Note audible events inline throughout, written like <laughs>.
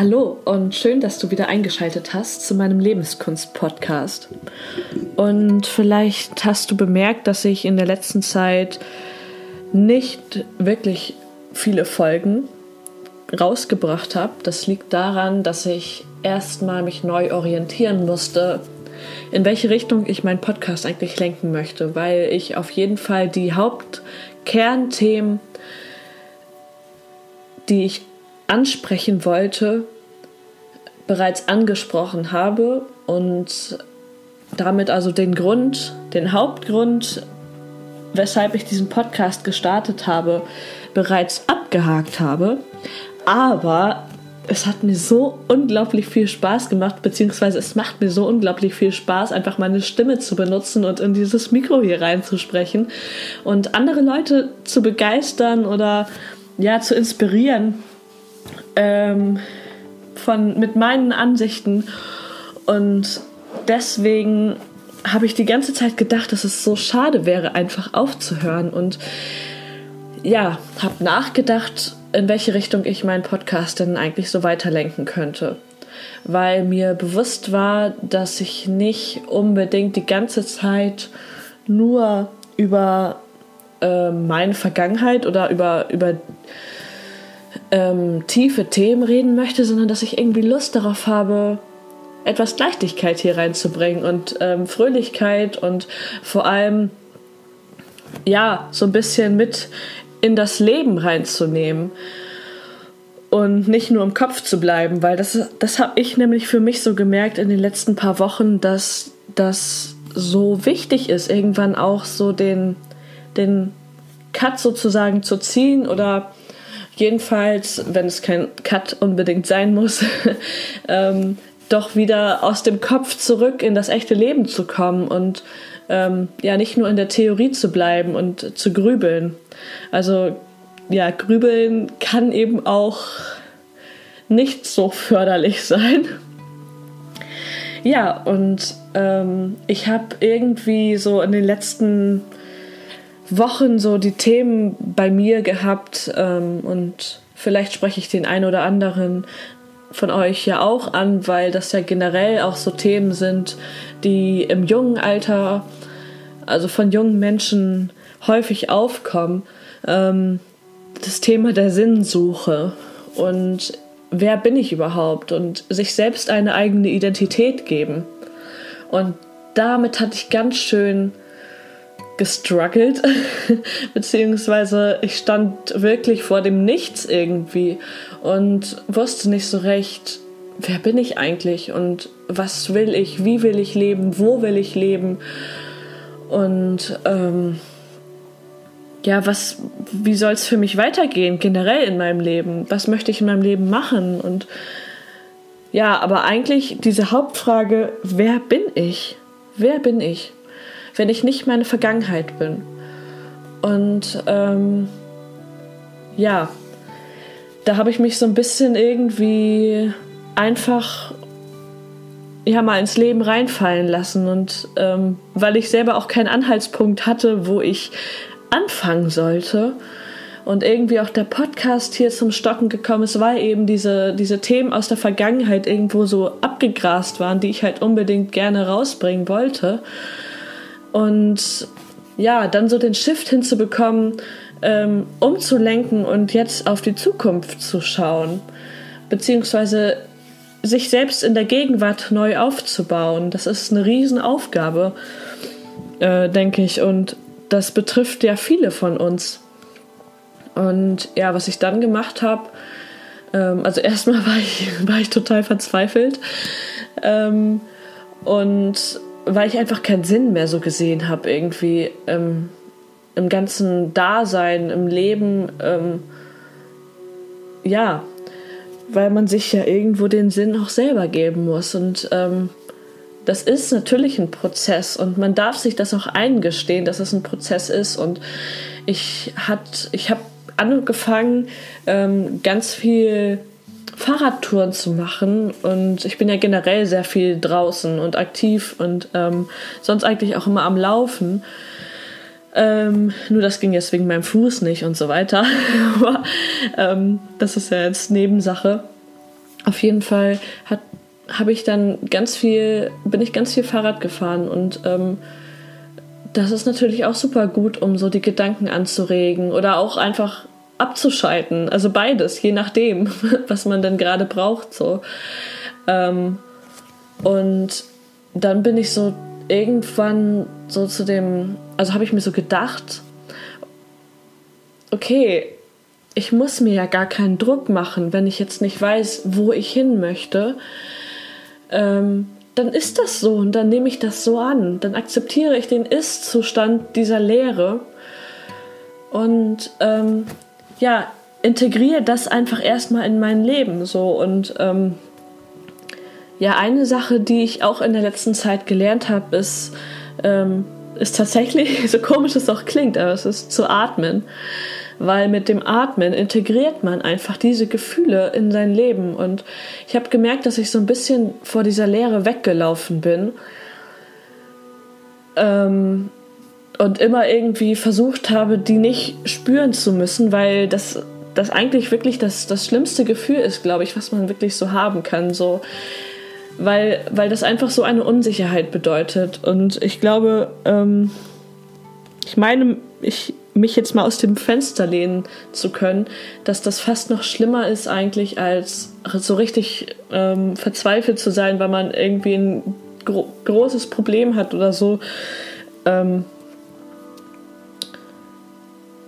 Hallo und schön, dass du wieder eingeschaltet hast zu meinem Lebenskunst-Podcast. Und vielleicht hast du bemerkt, dass ich in der letzten Zeit nicht wirklich viele Folgen rausgebracht habe. Das liegt daran, dass ich erstmal mich neu orientieren musste, in welche Richtung ich meinen Podcast eigentlich lenken möchte, weil ich auf jeden Fall die Hauptkernthemen, die ich ansprechen wollte, bereits angesprochen habe und damit also den Grund, den Hauptgrund, weshalb ich diesen Podcast gestartet habe, bereits abgehakt habe. Aber es hat mir so unglaublich viel Spaß gemacht, beziehungsweise es macht mir so unglaublich viel Spaß, einfach meine Stimme zu benutzen und in dieses Mikro hier reinzusprechen und andere Leute zu begeistern oder ja zu inspirieren ähm, von, mit meinen Ansichten. Und deswegen habe ich die ganze Zeit gedacht, dass es so schade wäre, einfach aufzuhören. Und ja, habe nachgedacht, in welche Richtung ich meinen Podcast denn eigentlich so weiterlenken könnte. Weil mir bewusst war, dass ich nicht unbedingt die ganze Zeit nur über äh, meine Vergangenheit oder über, über ähm, tiefe Themen reden möchte, sondern dass ich irgendwie Lust darauf habe, etwas Leichtigkeit hier reinzubringen und ähm, Fröhlichkeit und vor allem ja so ein bisschen mit in das Leben reinzunehmen und nicht nur im Kopf zu bleiben, weil das, das habe ich nämlich für mich so gemerkt in den letzten paar Wochen, dass das so wichtig ist, irgendwann auch so den, den Cut sozusagen zu ziehen oder jedenfalls, wenn es kein Cut unbedingt sein muss, <laughs> ähm, doch wieder aus dem Kopf zurück in das echte Leben zu kommen und ähm, ja nicht nur in der Theorie zu bleiben und zu grübeln. Also ja, grübeln kann eben auch nicht so förderlich <laughs> sein. Ja, und ähm, ich habe irgendwie so in den letzten Wochen so die Themen bei mir gehabt ähm, und vielleicht spreche ich den einen oder anderen von euch ja auch an, weil das ja generell auch so Themen sind, die im jungen Alter, also von jungen Menschen häufig aufkommen. Ähm, das Thema der Sinnsuche und wer bin ich überhaupt und sich selbst eine eigene Identität geben. Und damit hatte ich ganz schön gestruggelt, <laughs> beziehungsweise ich stand wirklich vor dem Nichts irgendwie und wusste nicht so recht, wer bin ich eigentlich und was will ich, wie will ich leben, wo will ich leben und ähm, ja, was, wie soll es für mich weitergehen, generell in meinem Leben? Was möchte ich in meinem Leben machen? Und ja, aber eigentlich diese Hauptfrage, wer bin ich? Wer bin ich? Wenn ich nicht meine Vergangenheit bin. Und ähm, ja, da habe ich mich so ein bisschen irgendwie einfach ja mal ins Leben reinfallen lassen und ähm, weil ich selber auch keinen Anhaltspunkt hatte, wo ich anfangen sollte und irgendwie auch der Podcast hier zum Stocken gekommen ist, weil eben diese, diese Themen aus der Vergangenheit irgendwo so abgegrast waren, die ich halt unbedingt gerne rausbringen wollte. Und ja, dann so den Shift hinzubekommen, ähm, umzulenken und jetzt auf die Zukunft zu schauen, beziehungsweise sich selbst in der Gegenwart neu aufzubauen. Das ist eine Riesenaufgabe, äh, denke ich, und das betrifft ja viele von uns. Und ja, was ich dann gemacht habe, ähm, also <laughs> erstmal war ich, war ich total verzweifelt ähm, und weil ich einfach keinen Sinn mehr so gesehen habe, irgendwie ähm, im ganzen Dasein, im Leben. Ähm, ja, weil man sich ja irgendwo den Sinn auch selber geben muss. Und ähm, das ist natürlich ein Prozess und man darf sich das auch eingestehen, dass es ein Prozess ist. Und ich, ich habe angefangen, ähm, ganz viel Fahrradtouren zu machen. Und ich bin ja generell sehr viel draußen und aktiv und ähm, sonst eigentlich auch immer am Laufen. Ähm, nur das ging jetzt wegen meinem Fuß nicht und so weiter. <laughs> Aber ähm, das ist ja jetzt Nebensache. auf jeden Fall habe ich dann ganz viel, bin ich ganz viel Fahrrad gefahren und ähm, das ist natürlich auch super gut, um so die Gedanken anzuregen oder auch einfach abzuschalten. Also beides, je nachdem, <laughs> was man denn gerade braucht. So. Ähm, und dann bin ich so irgendwann so zu dem, also habe ich mir so gedacht, okay, ich muss mir ja gar keinen Druck machen, wenn ich jetzt nicht weiß, wo ich hin möchte. Ähm, dann ist das so und dann nehme ich das so an. Dann akzeptiere ich den Ist-Zustand dieser Lehre und ähm, ja, integriere das einfach erstmal in mein Leben so. Und ähm, ja, eine Sache, die ich auch in der letzten Zeit gelernt habe, ist, ähm, ist tatsächlich, <laughs> so komisch es auch klingt, aber es ist zu atmen. Weil mit dem Atmen integriert man einfach diese Gefühle in sein Leben. Und ich habe gemerkt, dass ich so ein bisschen vor dieser Leere weggelaufen bin. Ähm, und immer irgendwie versucht habe, die nicht spüren zu müssen, weil das, das eigentlich wirklich das, das schlimmste Gefühl ist, glaube ich, was man wirklich so haben kann. So weil, weil das einfach so eine Unsicherheit bedeutet. Und ich glaube, ähm, ich meine, ich, mich jetzt mal aus dem Fenster lehnen zu können, dass das fast noch schlimmer ist eigentlich, als so richtig ähm, verzweifelt zu sein, weil man irgendwie ein gro großes Problem hat oder so. Ähm,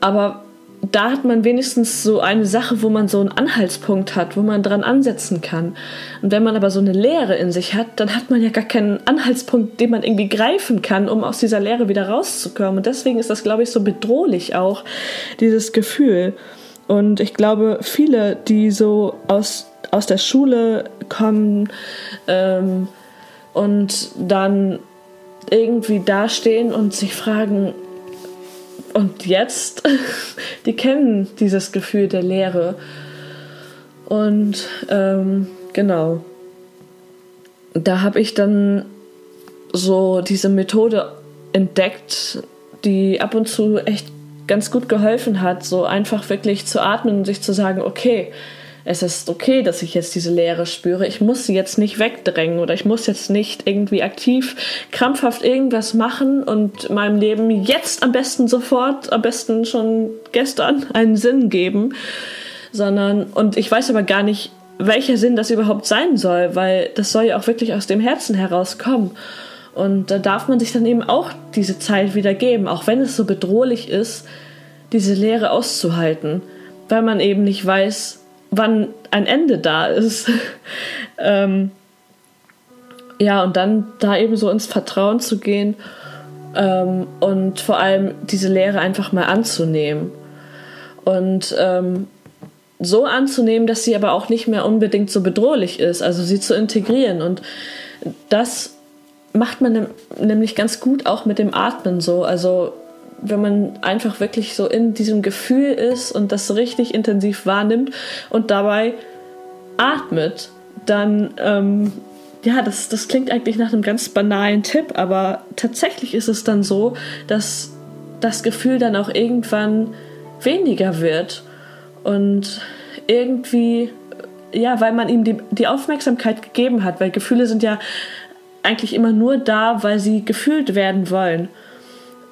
aber da hat man wenigstens so eine Sache, wo man so einen Anhaltspunkt hat, wo man dran ansetzen kann. Und wenn man aber so eine Lehre in sich hat, dann hat man ja gar keinen Anhaltspunkt, den man irgendwie greifen kann, um aus dieser Lehre wieder rauszukommen. Und deswegen ist das, glaube ich, so bedrohlich auch, dieses Gefühl. Und ich glaube, viele, die so aus, aus der Schule kommen ähm, und dann irgendwie dastehen und sich fragen, und jetzt, <laughs> die kennen dieses Gefühl der Leere. Und ähm, genau, da habe ich dann so diese Methode entdeckt, die ab und zu echt ganz gut geholfen hat, so einfach wirklich zu atmen und sich zu sagen, okay, es ist okay, dass ich jetzt diese Leere spüre. Ich muss sie jetzt nicht wegdrängen oder ich muss jetzt nicht irgendwie aktiv, krampfhaft irgendwas machen und meinem Leben jetzt am besten sofort, am besten schon gestern <laughs> einen Sinn geben, sondern, und ich weiß aber gar nicht, welcher Sinn das überhaupt sein soll, weil das soll ja auch wirklich aus dem Herzen herauskommen. Und da darf man sich dann eben auch diese Zeit wieder geben, auch wenn es so bedrohlich ist, diese Leere auszuhalten, weil man eben nicht weiß, wann ein Ende da ist. <laughs> ähm, ja, und dann da eben so ins Vertrauen zu gehen ähm, und vor allem diese Lehre einfach mal anzunehmen. Und ähm, so anzunehmen, dass sie aber auch nicht mehr unbedingt so bedrohlich ist, also sie zu integrieren. Und das macht man nämlich ganz gut auch mit dem Atmen so. Also wenn man einfach wirklich so in diesem Gefühl ist und das richtig intensiv wahrnimmt und dabei atmet, dann, ähm, ja, das, das klingt eigentlich nach einem ganz banalen Tipp, aber tatsächlich ist es dann so, dass das Gefühl dann auch irgendwann weniger wird und irgendwie, ja, weil man ihm die, die Aufmerksamkeit gegeben hat, weil Gefühle sind ja eigentlich immer nur da, weil sie gefühlt werden wollen.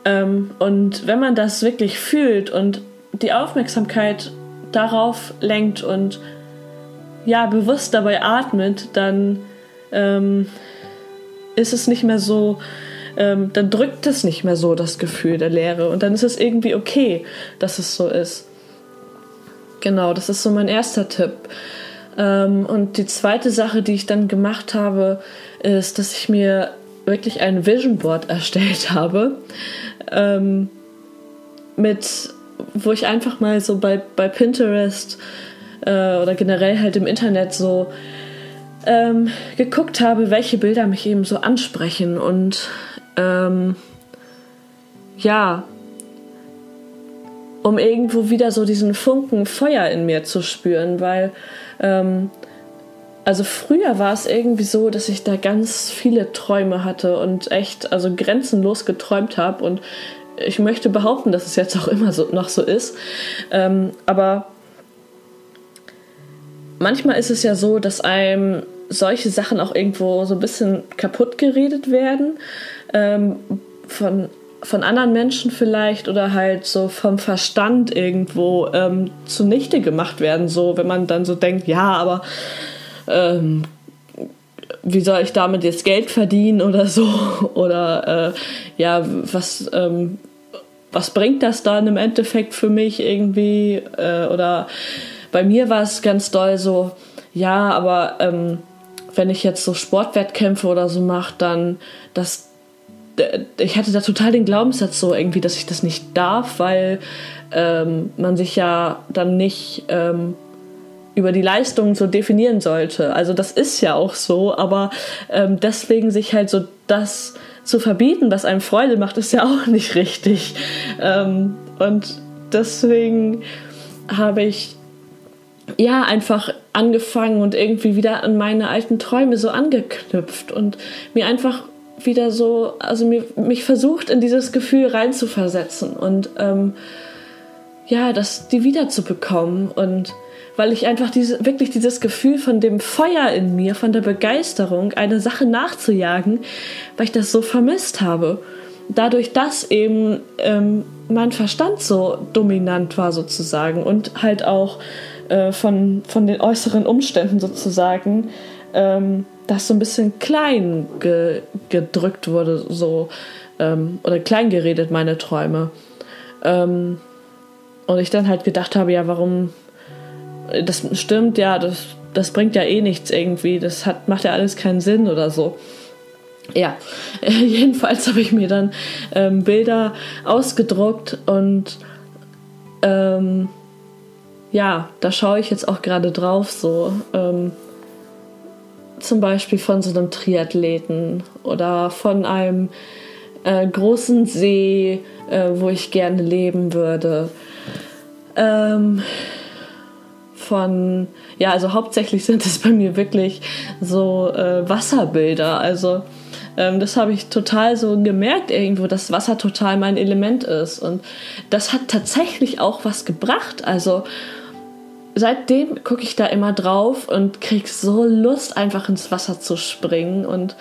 Ähm, und wenn man das wirklich fühlt und die Aufmerksamkeit darauf lenkt und ja, bewusst dabei atmet, dann ähm, ist es nicht mehr so, ähm, dann drückt es nicht mehr so das Gefühl der Leere und dann ist es irgendwie okay, dass es so ist. Genau, das ist so mein erster Tipp. Ähm, und die zweite Sache, die ich dann gemacht habe, ist, dass ich mir wirklich ein Vision Board <laughs> erstellt habe ähm, mit, wo ich einfach mal so bei, bei Pinterest äh, oder generell halt im Internet so ähm, geguckt habe, welche Bilder mich eben so ansprechen. Und ähm, ja, um irgendwo wieder so diesen Funken Feuer in mir zu spüren, weil ähm, also früher war es irgendwie so, dass ich da ganz viele Träume hatte und echt also grenzenlos geträumt habe und ich möchte behaupten, dass es jetzt auch immer so noch so ist. Ähm, aber manchmal ist es ja so, dass einem solche Sachen auch irgendwo so ein bisschen kaputt geredet werden. Ähm, von, von anderen Menschen vielleicht oder halt so vom Verstand irgendwo ähm, zunichte gemacht werden. So, wenn man dann so denkt, ja, aber ähm, wie soll ich damit jetzt Geld verdienen oder so? <laughs> Oder äh, ja, was, ähm, was bringt das dann im Endeffekt für mich irgendwie? Äh, oder bei mir war es ganz doll so, ja, aber ähm, wenn ich jetzt so Sportwettkämpfe oder so mache, dann das ich hatte da total den Glaubenssatz so irgendwie, dass ich das nicht darf, weil ähm, man sich ja dann nicht ähm, über die Leistung so definieren sollte. Also das ist ja auch so, aber ähm, deswegen sich halt so das zu verbieten, was einem Freude macht, ist ja <laughs> auch nicht richtig. Ähm, und deswegen habe ich ja, einfach angefangen und irgendwie wieder an meine alten Träume so angeknüpft und mir einfach wieder so, also mir, mich versucht, in dieses Gefühl reinzuversetzen und ähm, ja, das die wiederzubekommen und weil ich einfach diese, wirklich dieses Gefühl von dem Feuer in mir, von der Begeisterung, eine Sache nachzujagen, weil ich das so vermisst habe. Dadurch, dass eben ähm, mein Verstand so dominant war sozusagen und halt auch äh, von, von den äußeren Umständen sozusagen, ähm, das so ein bisschen klein ge gedrückt wurde, so ähm, oder klein geredet, meine Träume. Ähm, und ich dann halt gedacht habe, ja, warum, das stimmt, ja, das, das bringt ja eh nichts irgendwie, das hat, macht ja alles keinen Sinn oder so. Ja, <laughs> jedenfalls habe ich mir dann ähm, Bilder ausgedruckt und ähm, ja, da schaue ich jetzt auch gerade drauf, so ähm, zum Beispiel von so einem Triathleten oder von einem äh, großen See, äh, wo ich gerne leben würde. Ähm, von, ja, also hauptsächlich <laughs> sind es bei mir wirklich so äh, Wasserbilder. Also ähm, das habe ich total so gemerkt irgendwo, dass Wasser total mein Element ist. Und das hat tatsächlich auch was gebracht. Also seitdem gucke ich da immer drauf und krieg so Lust, einfach ins Wasser zu springen. Und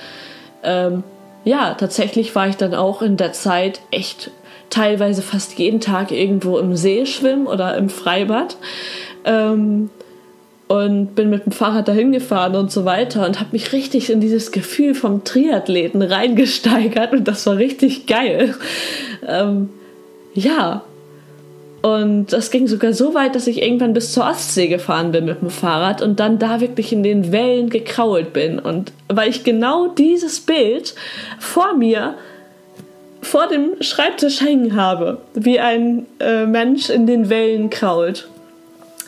ähm, ja, tatsächlich war ich dann auch in der Zeit echt teilweise fast jeden Tag irgendwo im See schwimmen oder im Freibad. Ähm, und bin mit dem Fahrrad dahin gefahren und so weiter und habe mich richtig in dieses Gefühl vom Triathleten reingesteigert und das war richtig geil. Ähm, ja, und das ging sogar so weit, dass ich irgendwann bis zur Ostsee gefahren bin mit dem Fahrrad und dann da wirklich in den Wellen gekrault bin. Und weil ich genau dieses Bild vor mir, vor dem Schreibtisch hängen habe, wie ein äh, Mensch in den Wellen krault.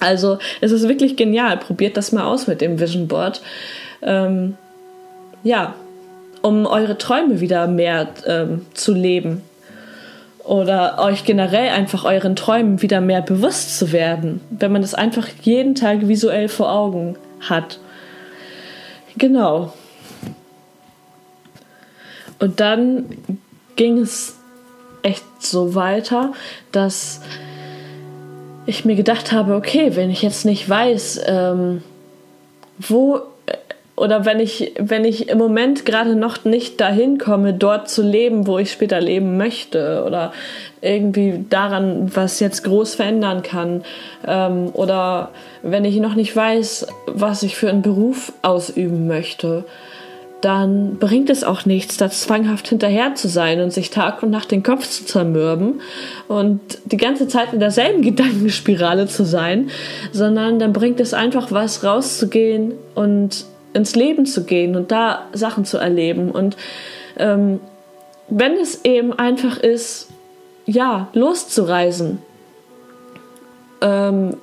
Also es ist wirklich genial. Probiert das mal aus mit dem Vision Board. Ähm, ja, um eure Träume wieder mehr ähm, zu leben oder euch generell einfach euren Träumen wieder mehr bewusst zu werden, wenn man das einfach jeden Tag visuell vor Augen hat. Genau. Und dann ging es echt so weiter, dass ich mir gedacht habe, okay, wenn ich jetzt nicht weiß, ähm, wo oder wenn ich, wenn ich im Moment gerade noch nicht dahin komme, dort zu leben, wo ich später leben möchte oder irgendwie daran, was jetzt groß verändern kann ähm, oder wenn ich noch nicht weiß, was ich für einen Beruf ausüben möchte, dann bringt es auch nichts, da zwanghaft hinterher zu sein und sich Tag und Nacht den Kopf zu zermürben und die ganze Zeit in derselben <laughs> Gedankenspirale zu sein, sondern dann bringt es einfach was, rauszugehen und ins Leben zu gehen und da Sachen zu erleben. Und ähm, wenn es eben einfach ist, ja, loszureisen. Ähm,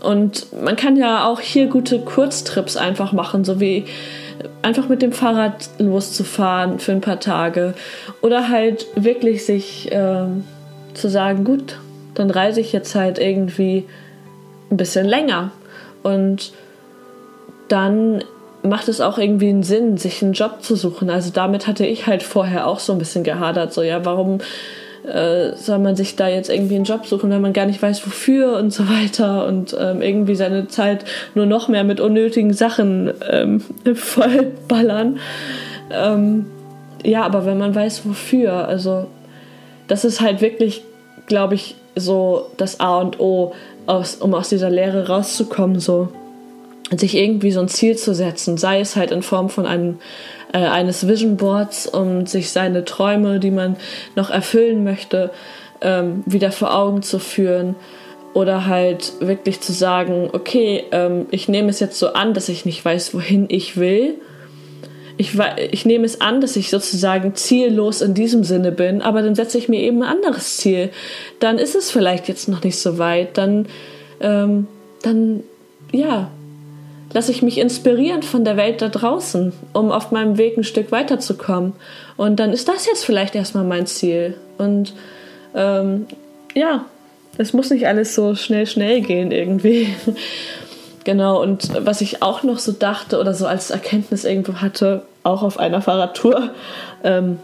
und man kann ja auch hier gute Kurztrips einfach machen, so wie einfach mit dem Fahrrad loszufahren für ein paar Tage. Oder halt wirklich sich ähm, zu sagen, gut, dann reise ich jetzt halt irgendwie ein bisschen länger. Und dann macht es auch irgendwie einen Sinn, sich einen Job zu suchen. Also damit hatte ich halt vorher auch so ein bisschen gehadert. So, ja, warum äh, soll man sich da jetzt irgendwie einen Job suchen, wenn man gar nicht weiß, wofür und so weiter und ähm, irgendwie seine Zeit nur noch mehr mit unnötigen Sachen ähm, <laughs> vollballern. Ähm, ja, aber wenn man weiß, wofür, also das ist halt wirklich, glaube ich, so das A und O, aus, um aus dieser Lehre rauszukommen, so sich irgendwie so ein Ziel zu setzen, sei es halt in Form von einem äh, eines Vision Boards, um sich seine Träume, die man noch erfüllen möchte, ähm, wieder vor Augen zu führen oder halt wirklich zu sagen, okay, ähm, ich nehme es jetzt so an, dass ich nicht weiß, wohin ich will. Ich, ich nehme es an, dass ich sozusagen ziellos in diesem Sinne bin, aber dann setze ich mir eben ein anderes Ziel. Dann ist es vielleicht jetzt noch nicht so weit. Dann, ähm, dann, ja, lasse ich mich inspirieren von der Welt da draußen, um auf meinem Weg ein Stück weiterzukommen. Und dann ist das jetzt vielleicht erstmal mein Ziel. Und ähm, ja, es muss nicht alles so schnell, schnell gehen irgendwie. <laughs> genau, und was ich auch noch so dachte oder so als Erkenntnis irgendwo hatte, auch auf einer Fahrradtour, <laughs> ähm,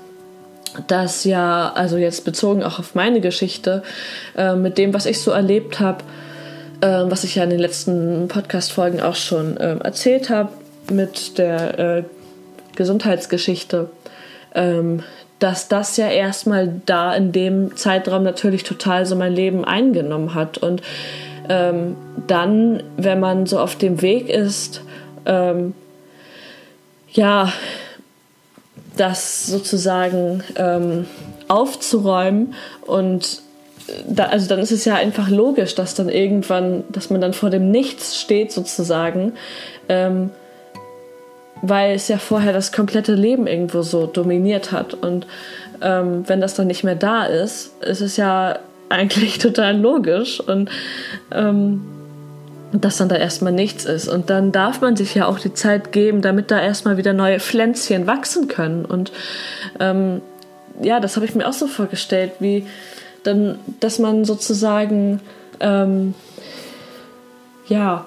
dass ja, also jetzt bezogen auch auf meine Geschichte, äh, mit dem, was ich so erlebt habe, ähm, was ich ja in den letzten Podcast-Folgen auch schon ähm, erzählt habe mit der äh, Gesundheitsgeschichte, ähm, dass das ja erstmal da in dem Zeitraum natürlich total so mein Leben eingenommen hat. Und ähm, dann, wenn man so auf dem Weg ist, ähm, ja, das sozusagen ähm, aufzuräumen und da, also dann ist es ja einfach logisch, dass dann irgendwann, dass man dann vor dem Nichts steht sozusagen, ähm, weil es ja vorher das komplette Leben irgendwo so dominiert hat und ähm, wenn das dann nicht mehr da ist, ist es ja eigentlich <laughs> total logisch und ähm, dass dann da erstmal nichts ist. Und dann darf man sich ja auch die Zeit geben, damit da erstmal wieder neue Pflänzchen wachsen können. Und ähm, ja, das habe ich mir auch so vorgestellt, wie dann, dass man sozusagen, ähm, ja,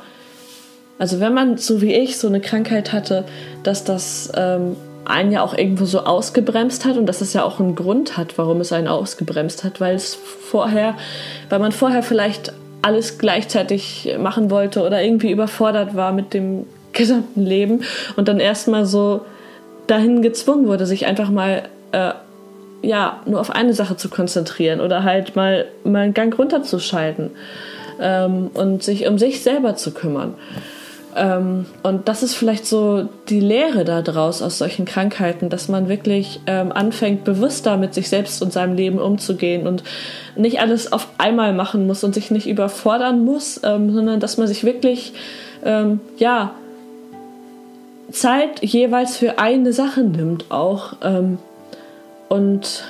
also wenn man so wie ich so eine Krankheit hatte, dass das ähm, einen ja auch irgendwo so ausgebremst hat und dass es ja auch einen Grund hat, warum es einen ausgebremst hat, weil es vorher, weil man vorher vielleicht alles gleichzeitig machen wollte oder irgendwie überfordert war mit dem <laughs> gesamten Leben und dann erstmal so dahin gezwungen wurde, sich einfach mal äh, ja, nur auf eine Sache zu konzentrieren oder halt mal, mal einen Gang runterzuschalten ähm, und sich um sich selber zu kümmern. Ähm, und das ist vielleicht so die Lehre daraus aus solchen Krankheiten, dass man wirklich ähm, anfängt, bewusster mit sich selbst und seinem Leben umzugehen und nicht alles auf einmal machen muss und sich nicht überfordern muss, ähm, sondern dass man sich wirklich, ähm, ja, Zeit jeweils für eine Sache nimmt auch ähm, und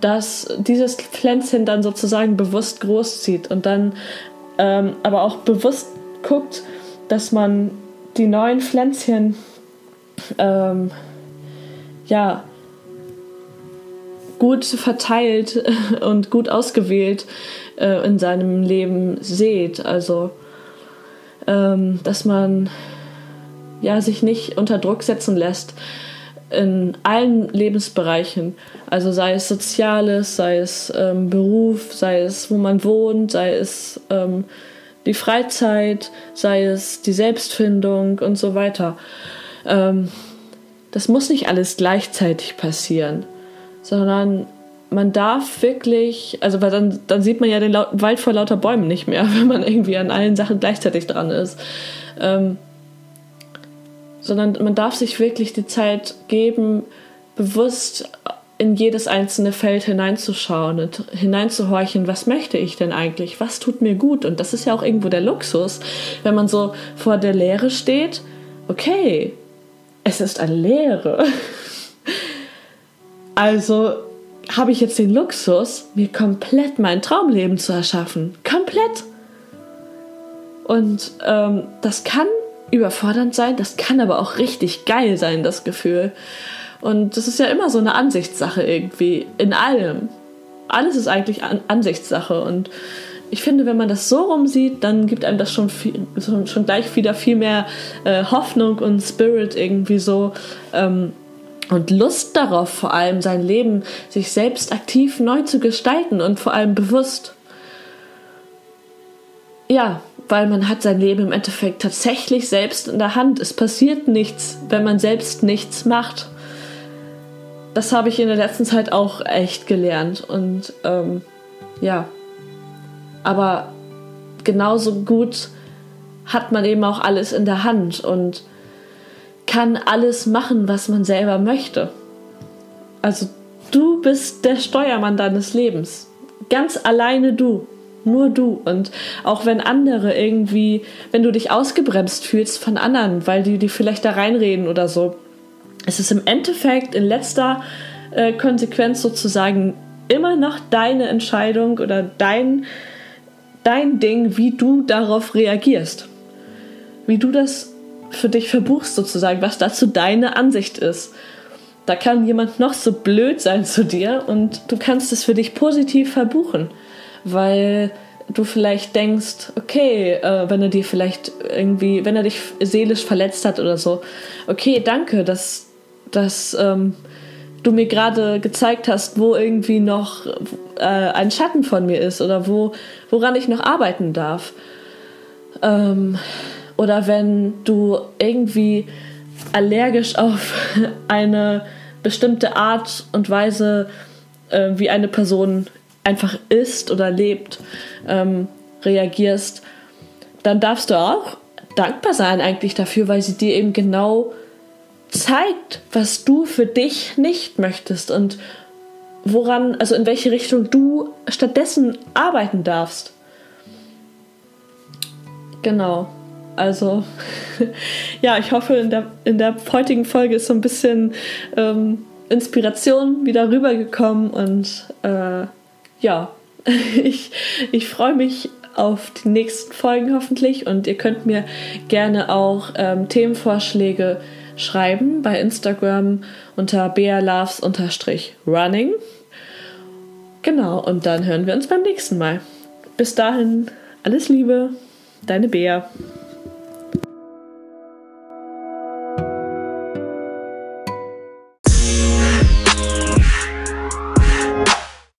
dass dieses Pflänzchen dann sozusagen bewusst großzieht und dann ähm, aber auch bewusst guckt, dass man die neuen Pflänzchen ähm, ja gut verteilt <laughs> und gut ausgewählt äh, in seinem Leben sieht. Also ähm, dass man ja sich nicht unter Druck setzen lässt in allen Lebensbereichen, also sei es Soziales, sei es ähm, Beruf, sei es wo man wohnt, sei es ähm, die Freizeit, sei es die Selbstfindung und so weiter. Ähm, das muss nicht alles gleichzeitig passieren, sondern man darf wirklich, also weil dann, dann sieht man ja den Wald vor lauter Bäumen nicht mehr, <laughs> wenn man irgendwie an allen Sachen gleichzeitig dran ist. Ähm, sondern man darf sich wirklich die Zeit geben, bewusst in jedes einzelne Feld hineinzuschauen und hineinzuhorchen, was möchte ich denn eigentlich, was tut mir gut. Und das ist ja auch irgendwo der Luxus, wenn man so vor der Lehre steht, okay, es ist eine Lehre. <laughs> Also habe ich jetzt den Luxus, mir komplett mein Traumleben zu erschaffen. Komplett. Und ähm, das kann überfordernd sein, das kann aber auch richtig geil sein, das Gefühl. Und das ist ja immer so eine Ansichtssache irgendwie, in allem. Alles ist eigentlich An Ansichtssache und ich finde, wenn man das so rumsieht, dann gibt einem das schon, viel, schon gleich wieder viel mehr äh, Hoffnung und Spirit irgendwie so, ähm, und Lust darauf, vor allem sein Leben sich selbst aktiv neu zu gestalten und vor allem bewusst. Ja, weil man hat sein Leben im Endeffekt tatsächlich selbst in der Hand. Es passiert nichts, wenn man selbst nichts macht. Das habe ich in der letzten Zeit auch echt gelernt und ähm, ja, aber genauso gut hat man eben auch alles in der Hand und kann alles machen, was man selber möchte. Also du bist der Steuermann deines Lebens. Ganz alleine du. Nur du. Und auch wenn andere irgendwie, wenn du dich ausgebremst fühlst von anderen, weil die, die vielleicht da reinreden oder so, es ist im Endeffekt in letzter äh, Konsequenz sozusagen immer noch deine Entscheidung oder dein, dein Ding, wie du darauf reagierst. Wie du das für dich verbuchst sozusagen, was dazu deine Ansicht ist. Da kann jemand noch so blöd sein zu dir und du kannst es für dich positiv verbuchen, weil du vielleicht denkst, okay, äh, wenn er dir vielleicht irgendwie, wenn er dich seelisch verletzt hat oder so, okay, danke, dass, dass ähm, du mir gerade gezeigt hast, wo irgendwie noch äh, ein Schatten von mir ist oder wo, woran ich noch arbeiten darf. Ähm, oder wenn du irgendwie allergisch auf <laughs> eine bestimmte Art und Weise, äh, wie eine Person einfach ist oder lebt, ähm, reagierst, dann darfst du auch dankbar sein eigentlich dafür, weil sie dir eben genau zeigt, was du für dich nicht möchtest und woran, also in welche Richtung du stattdessen arbeiten darfst. Genau. Also <laughs> ja, ich hoffe, in der, in der heutigen Folge ist so ein bisschen ähm, Inspiration wieder rübergekommen und äh, ja, <laughs> ich, ich freue mich auf die nächsten Folgen hoffentlich und ihr könnt mir gerne auch ähm, Themenvorschläge schreiben bei Instagram unter bealoves-running. Genau, und dann hören wir uns beim nächsten Mal. Bis dahin, alles Liebe, deine Bea.